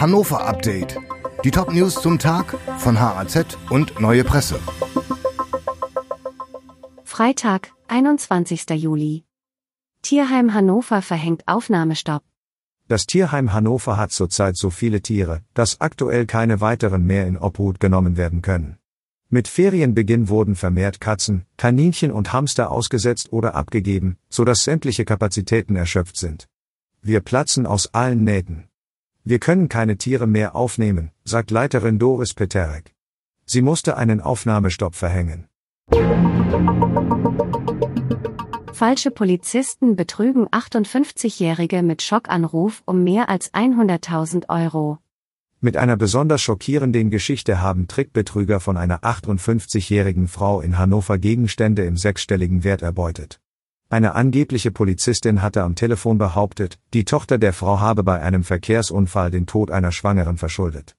Hannover Update. Die Top-News zum Tag von HAZ und Neue Presse. Freitag, 21. Juli. Tierheim Hannover verhängt Aufnahmestopp. Das Tierheim Hannover hat zurzeit so viele Tiere, dass aktuell keine weiteren mehr in Obhut genommen werden können. Mit Ferienbeginn wurden vermehrt Katzen, Kaninchen und Hamster ausgesetzt oder abgegeben, so dass sämtliche Kapazitäten erschöpft sind. Wir platzen aus allen Nähten. Wir können keine Tiere mehr aufnehmen, sagt Leiterin Doris Peterek. Sie musste einen Aufnahmestopp verhängen. Falsche Polizisten betrügen 58-Jährige mit Schockanruf um mehr als 100.000 Euro. Mit einer besonders schockierenden Geschichte haben Trickbetrüger von einer 58-jährigen Frau in Hannover Gegenstände im sechsstelligen Wert erbeutet. Eine angebliche Polizistin hatte am Telefon behauptet, die Tochter der Frau habe bei einem Verkehrsunfall den Tod einer Schwangeren verschuldet.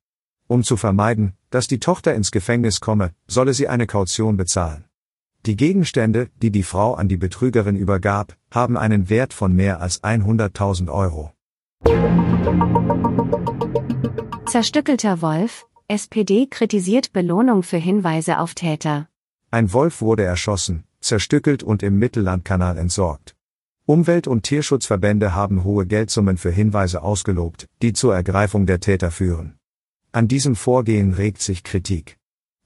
Um zu vermeiden, dass die Tochter ins Gefängnis komme, solle sie eine Kaution bezahlen. Die Gegenstände, die die Frau an die Betrügerin übergab, haben einen Wert von mehr als 100.000 Euro. Zerstückelter Wolf, SPD kritisiert Belohnung für Hinweise auf Täter. Ein Wolf wurde erschossen, zerstückelt und im Mittellandkanal entsorgt. Umwelt- und Tierschutzverbände haben hohe Geldsummen für Hinweise ausgelobt, die zur Ergreifung der Täter führen. An diesem Vorgehen regt sich Kritik.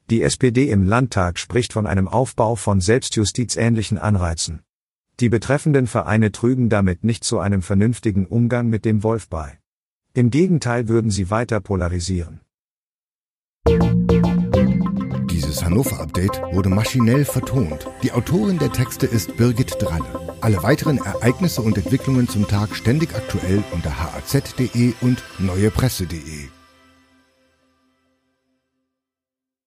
Die SPD im Landtag spricht von einem Aufbau von selbstjustizähnlichen Anreizen. Die betreffenden Vereine trügen damit nicht zu einem vernünftigen Umgang mit dem Wolf bei. Im Gegenteil würden sie weiter polarisieren. Dieses Hannover-Update wurde maschinell vertont. Die Autorin der Texte ist Birgit Dralle. Alle weiteren Ereignisse und Entwicklungen zum Tag ständig aktuell unter haz.de und neuepresse.de.